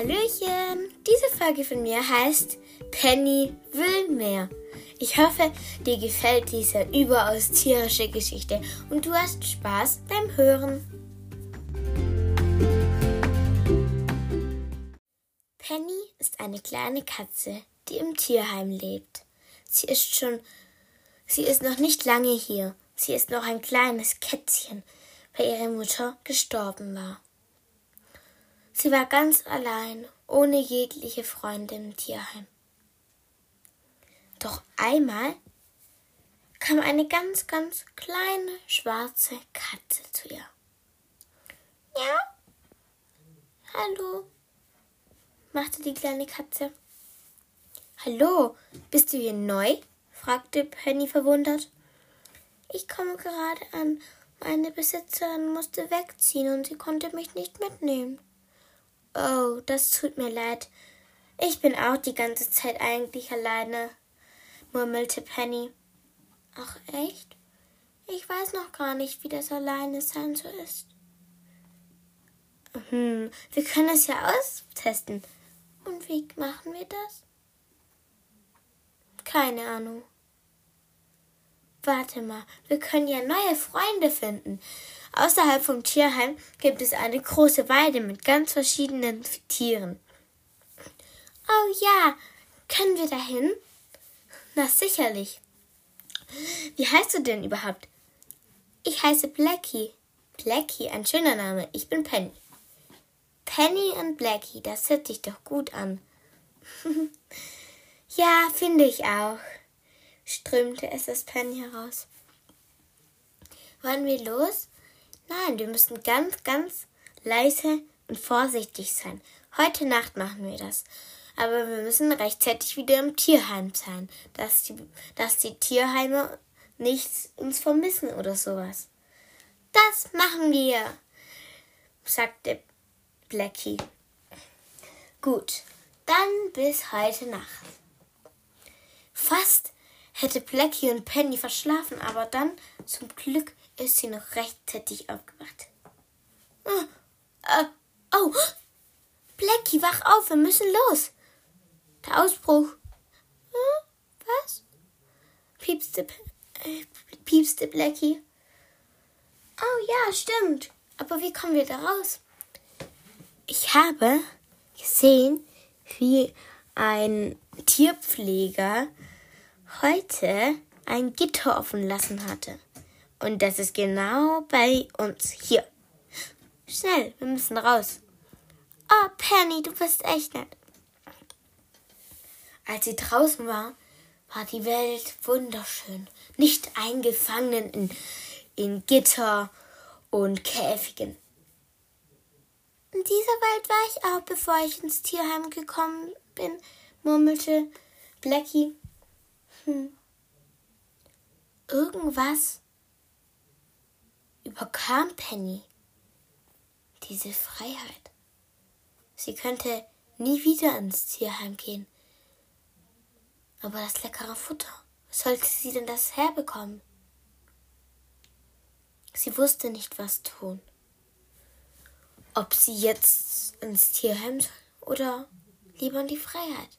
Hallöchen! Diese Folge von mir heißt Penny will mehr. Ich hoffe, dir gefällt diese überaus tierische Geschichte und du hast Spaß beim Hören. Penny ist eine kleine Katze, die im Tierheim lebt. Sie ist schon, sie ist noch nicht lange hier. Sie ist noch ein kleines Kätzchen, weil ihre Mutter gestorben war. Sie war ganz allein, ohne jegliche Freunde im Tierheim. Doch einmal kam eine ganz, ganz kleine schwarze Katze zu ihr. Ja? Hallo, machte die kleine Katze. Hallo, bist du hier neu? fragte Penny verwundert. Ich komme gerade an. Meine Besitzerin musste wegziehen und sie konnte mich nicht mitnehmen. Oh, das tut mir leid. Ich bin auch die ganze Zeit eigentlich alleine, murmelte Penny. Ach echt? Ich weiß noch gar nicht, wie das alleine sein so ist. Hm, wir können es ja austesten. Und wie machen wir das? Keine Ahnung. Warte mal, wir können ja neue Freunde finden. Außerhalb vom Tierheim gibt es eine große Weide mit ganz verschiedenen Tieren. Oh ja, können wir dahin? Na sicherlich. Wie heißt du denn überhaupt? Ich heiße Blackie. Blackie, ein schöner Name. Ich bin Penny. Penny und Blackie, das hört sich doch gut an. ja, finde ich auch, strömte es aus Penny heraus. Wollen wir los? Nein, wir müssen ganz, ganz leise und vorsichtig sein. Heute Nacht machen wir das. Aber wir müssen rechtzeitig wieder im Tierheim sein, dass die, dass die Tierheime nichts uns vermissen oder sowas. Das machen wir, sagte Blackie. Gut, dann bis heute Nacht. Fast hätte Blackie und Penny verschlafen, aber dann zum Glück ist sie noch rechtzeitig aufgewacht. Oh, äh, oh, Blackie, wach auf, wir müssen los. Der Ausbruch. Hm, was? Piepste, äh, piepste Blackie. Oh ja, stimmt. Aber wie kommen wir da raus? Ich habe gesehen, wie ein Tierpfleger heute ein Gitter offen lassen hatte. Und das ist genau bei uns hier. Schnell, wir müssen raus. Oh, Penny, du bist echt nett. Als sie draußen war, war die Welt wunderschön. Nicht eingefangen in, in Gitter und Käfigen. In dieser Welt war ich auch, bevor ich ins Tierheim gekommen bin, murmelte Blackie. Hm. Irgendwas überkam Penny diese Freiheit. Sie könnte nie wieder ins Tierheim gehen. Aber das leckere Futter, sollte sie denn das herbekommen? Sie wusste nicht, was tun. Ob sie jetzt ins Tierheim soll oder lieber in die Freiheit,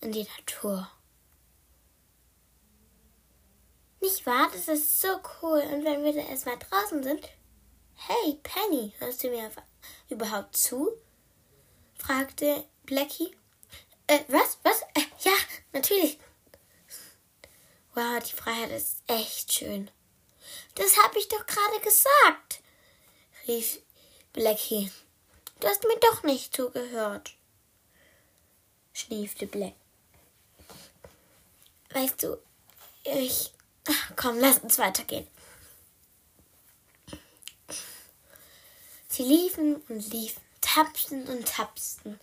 in die Natur. Nicht wahr? Das ist so cool. Und wenn wir da erstmal draußen sind. Hey, Penny, hörst du mir überhaupt zu? fragte Blackie. Äh, was? Was? Äh, ja, natürlich. Wow, die Freiheit ist echt schön. Das habe ich doch gerade gesagt, rief Blackie. Du hast mir doch nicht zugehört, schniefte Black. Weißt du, ich Komm, lass uns weitergehen. Sie liefen und liefen, tapsten und tapsten.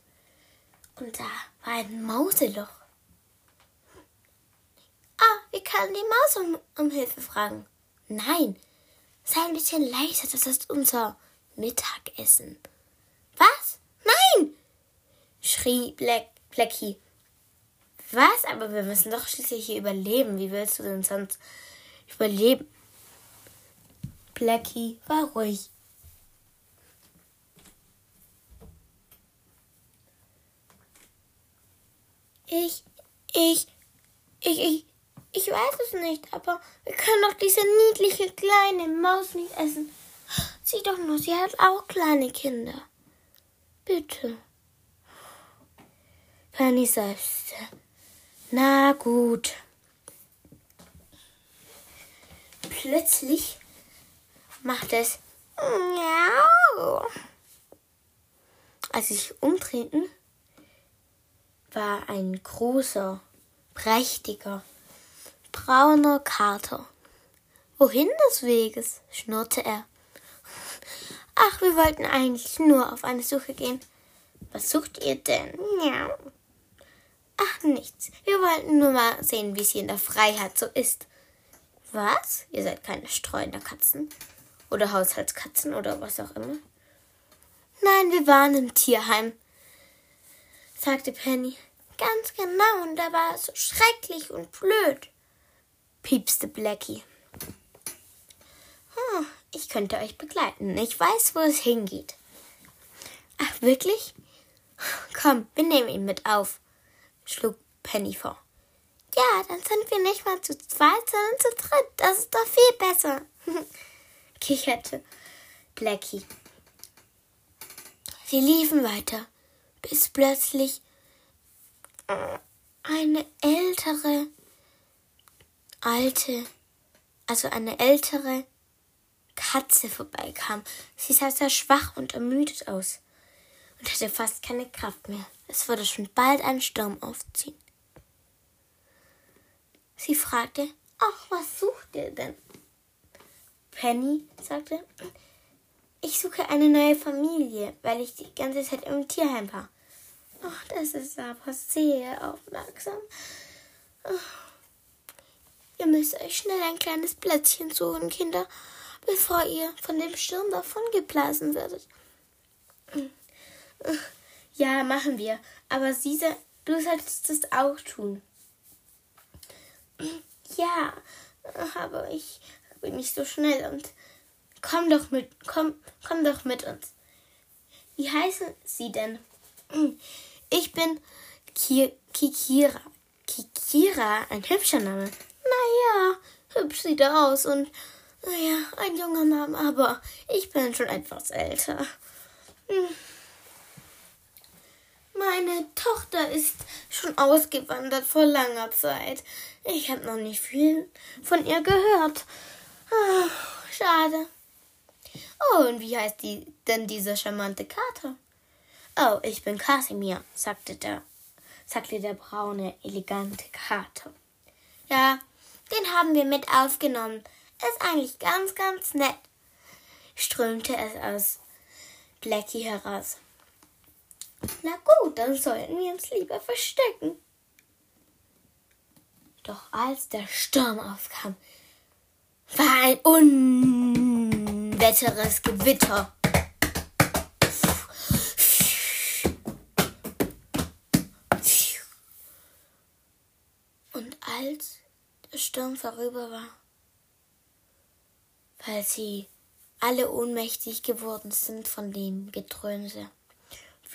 Und da war ein Mauseloch. Ah, wir können die Maus um, um Hilfe fragen. Nein, sei ein bisschen leiser, das ist unser Mittagessen. Was? Nein! schrie Black, Blackie. Was? Aber wir müssen doch schließlich hier überleben. Wie willst du denn sonst überleben? Blackie, war ruhig. Ich, ich, ich, ich, ich weiß es nicht, aber wir können doch diese niedliche kleine Maus nicht essen. Sieh doch nur, sie hat auch kleine Kinder. Bitte. Penny seufzte. Na gut. Plötzlich macht es Miau. Als sie sich umdrehten, war ein großer, prächtiger, brauner Kater. Wohin des Weges? schnurrte er. Ach, wir wollten eigentlich nur auf eine Suche gehen. Was sucht ihr denn? Ja. Ach, nichts. Wir wollten nur mal sehen, wie es hier in der Freiheit so ist. Was? Ihr seid keine Streunerkatzen? Oder Haushaltskatzen oder was auch immer? Nein, wir waren im Tierheim, sagte Penny. Ganz genau, und da war es so schrecklich und blöd, piepste Blackie. Hm, ich könnte euch begleiten. Ich weiß, wo es hingeht. Ach, wirklich? Komm, wir nehmen ihn mit auf, schlug Penny vor. Ja, dann sind wir nicht mal zu zweit, sondern zu dritt. Das ist doch viel besser, kicherte Blackie. Sie liefen weiter, bis plötzlich eine ältere, alte, also eine ältere Katze vorbeikam. Sie sah sehr schwach und ermüdet aus und hatte fast keine Kraft mehr. Es würde schon bald ein Sturm aufziehen. Sie fragte, ach, was sucht ihr denn? Penny sagte, ich suche eine neue Familie, weil ich die ganze Zeit im Tierheim war. Ach, das ist aber sehr aufmerksam. Ach. Ihr müsst euch schnell ein kleines Plätzchen suchen, Kinder, bevor ihr von dem Sturm davongeblasen werdet. Ja, machen wir. Aber Sisa, du solltest es auch tun. Ja, aber ich bin nicht so schnell und komm doch mit, komm, komm doch mit uns. Wie heißen Sie denn? Ich bin Ki Kikira. Kikira, ein hübscher Name. Naja, hübsch sieht er aus und naja, ein junger Name, aber ich bin schon etwas älter. Hm. Meine Tochter ist schon ausgewandert vor langer Zeit. Ich habe noch nicht viel von ihr gehört. Oh, schade. Oh, und wie heißt die denn diese charmante Kater? Oh, ich bin Kasimir, sagte der, sagte der braune, elegante Kater. Ja, den haben wir mit aufgenommen. Ist eigentlich ganz, ganz nett, strömte es aus Blackie heraus. Na gut, dann sollten wir uns lieber verstecken. Doch als der Sturm aufkam, war ein unwetteres Gewitter. Und als der Sturm vorüber war, weil sie alle ohnmächtig geworden sind von dem Gedröhnse,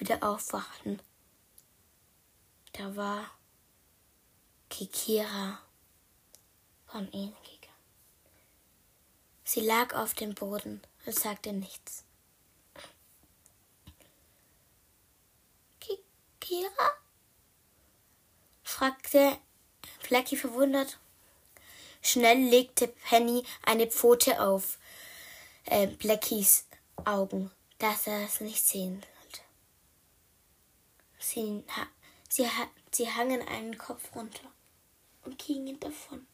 wieder aufwachten. Da war Kikira von ihnen gegangen. Sie lag auf dem Boden und sagte nichts. Kikira? fragte Flecky verwundert. Schnell legte Penny eine Pfote auf äh, Blackies Augen, dass er es nicht sehen Sie, sie, sie hangen einen Kopf runter und gingen davon.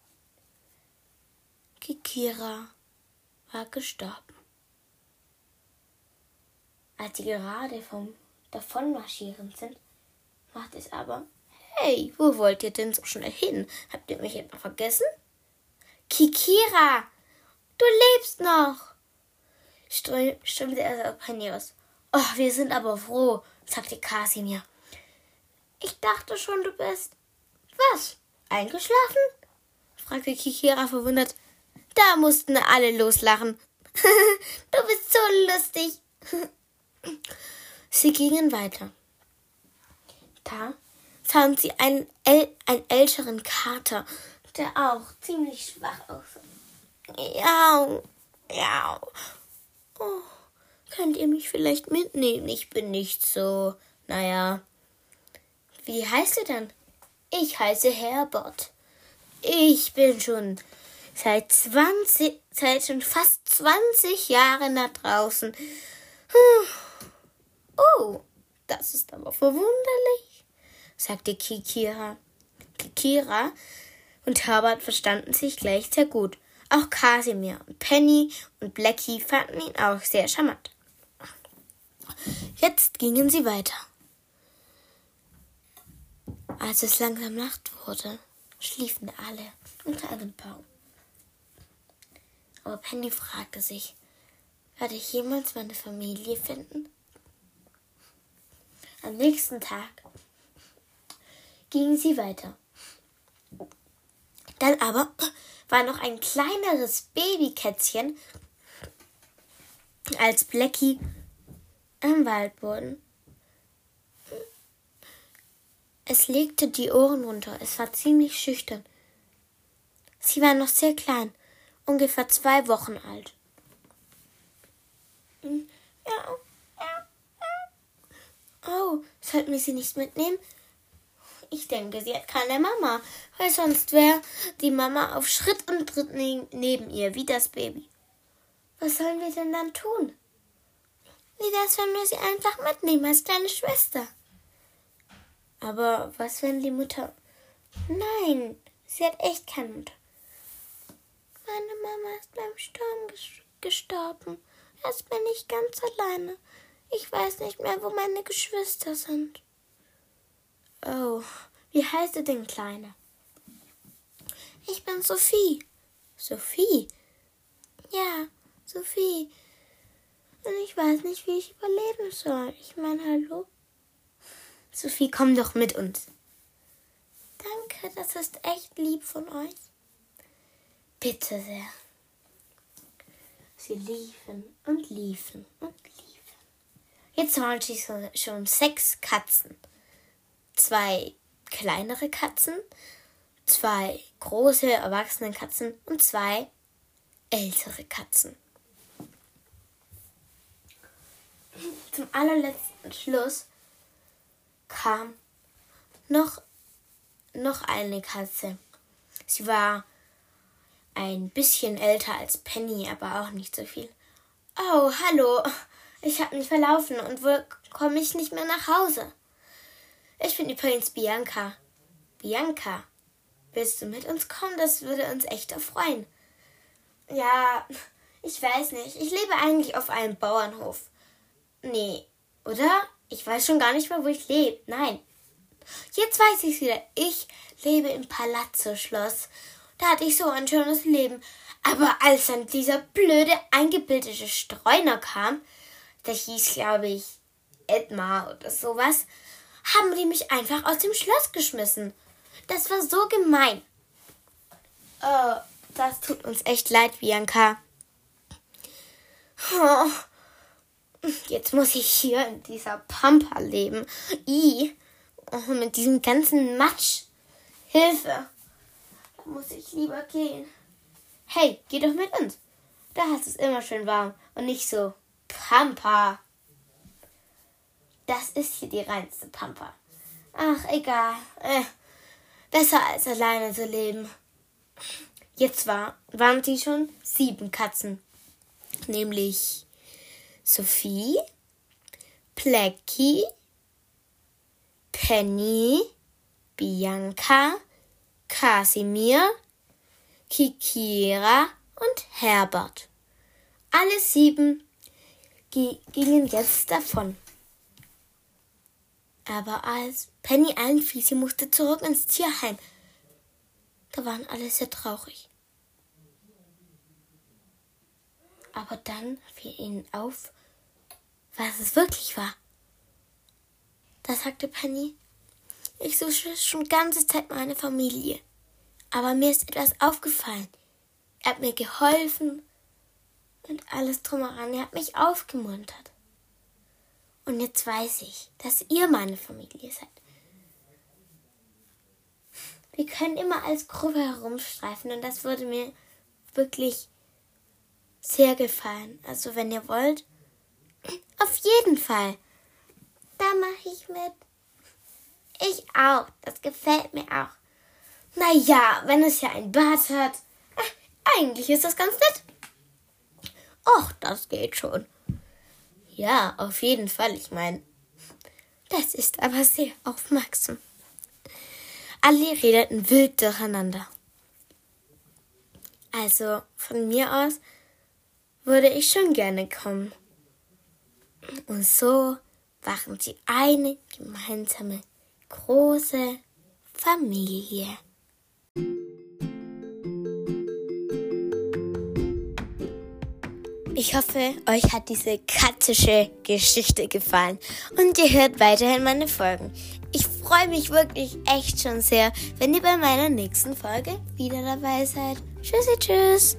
Kikira war gestorben. Als sie gerade vom Davonmarschieren sind, macht es aber, hey, wo wollt ihr denn so schnell hin? Habt ihr mich etwa vergessen? Kikira, du lebst noch! stimmte er aus. Oh, wir sind aber froh, sagte Kasimir. Ich dachte schon, du bist. Was? Eingeschlafen? fragte Kikira verwundert. Da mussten alle loslachen. du bist so lustig. Sie gingen weiter. Da fand sie einen, äl einen älteren Kater, der auch ziemlich schwach aussah. Ja, ja. Oh, könnt ihr mich vielleicht mitnehmen? Ich bin nicht so. Naja. Wie heißt ihr denn? Ich heiße Herbert. Ich bin schon seit 20, seit schon fast 20 Jahren da draußen. Oh, das ist aber verwunderlich, sagte Kikira. Kikira und Herbert verstanden sich gleich sehr gut. Auch Kasimir und Penny und Blackie fanden ihn auch sehr charmant. Jetzt gingen sie weiter. Als es langsam Nacht wurde, schliefen alle unter einem Baum. Aber Penny fragte sich, werde ich jemals meine Familie finden? Am nächsten Tag gingen sie weiter. Dann aber war noch ein kleineres Babykätzchen als Blackie am Waldboden. Es legte die Ohren runter. Es war ziemlich schüchtern. Sie war noch sehr klein, ungefähr zwei Wochen alt. Ja. Oh, sollten wir sie nicht mitnehmen? Ich denke, sie hat keine Mama, weil sonst wäre die Mama auf Schritt und Tritt ne neben ihr, wie das Baby. Was sollen wir denn dann tun? Wie das, wenn wir sie einfach mitnehmen als deine Schwester? Aber was, wenn die Mutter. Nein, sie hat echt keine Mutter. Meine Mama ist beim Sturm gestorben. Jetzt bin ich ganz alleine. Ich weiß nicht mehr, wo meine Geschwister sind. Oh, wie heißt du denn, Kleine? Ich bin Sophie. Sophie? Ja, Sophie. Und ich weiß nicht, wie ich überleben soll. Ich meine, hallo? Sophie, komm doch mit uns. Danke, das ist echt lieb von euch. Bitte sehr. Sie liefen und liefen und liefen. Jetzt waren sie schon sechs Katzen zwei kleinere Katzen, zwei große erwachsene Katzen und zwei ältere Katzen. Zum allerletzten Schluss kam noch, noch eine Katze. Sie war ein bisschen älter als Penny, aber auch nicht so viel. Oh, hallo. Ich habe mich verlaufen und wohl komme ich nicht mehr nach Hause. Ich bin übrigens Bianca. Bianca, willst du mit uns kommen? Das würde uns echt erfreuen. Ja, ich weiß nicht. Ich lebe eigentlich auf einem Bauernhof. Nee, oder? Ich weiß schon gar nicht mehr, wo ich lebe. Nein. Jetzt weiß ich wieder. Ich lebe im Palazzo-Schloss. Da hatte ich so ein schönes Leben. Aber als dann dieser blöde, eingebildete Streuner kam, der hieß, glaube ich, Edmar oder sowas, haben die mich einfach aus dem Schloss geschmissen. Das war so gemein. Oh, das tut uns echt leid, Bianca. Oh, jetzt muss ich hier in dieser Pampa leben. I, oh, mit diesem ganzen Matsch. Hilfe. Da muss ich lieber gehen. Hey, geh doch mit uns. Da hast es immer schön warm und nicht so Pampa. Das ist hier die reinste Pampa. Ach, egal. Äh, besser als alleine zu leben. Jetzt war, waren sie schon sieben Katzen. Nämlich Sophie, Plecky, Penny, Bianca, Kasimir, Kikira und Herbert. Alle sieben gingen jetzt davon. Aber als Penny einfiel, sie musste zurück ins Tierheim. Da waren alle sehr traurig. Aber dann fiel ihnen auf, was es wirklich war. Da sagte Penny, ich suche schon ganze Zeit meine Familie. Aber mir ist etwas aufgefallen. Er hat mir geholfen und alles drumheran. Er hat mich aufgemuntert. Und jetzt weiß ich, dass ihr meine Familie seid. wir können immer als Gruppe herumstreifen und das würde mir wirklich sehr gefallen. Also wenn ihr wollt, auf jeden Fall. Da mache ich mit. Ich auch. Das gefällt mir auch. Naja, wenn es ja ein Bad hat. Eigentlich ist das ganz nett. Och, das geht schon. Ja, auf jeden Fall. Ich meine, das ist aber sehr aufmerksam. Alle redeten wild durcheinander. Also von mir aus würde ich schon gerne kommen. Und so waren sie eine gemeinsame große Familie. Ich hoffe, euch hat diese kattische Geschichte gefallen und ihr hört weiterhin meine Folgen. Ich freue mich wirklich echt schon sehr, wenn ihr bei meiner nächsten Folge wieder dabei seid. Tschüssi, tschüss.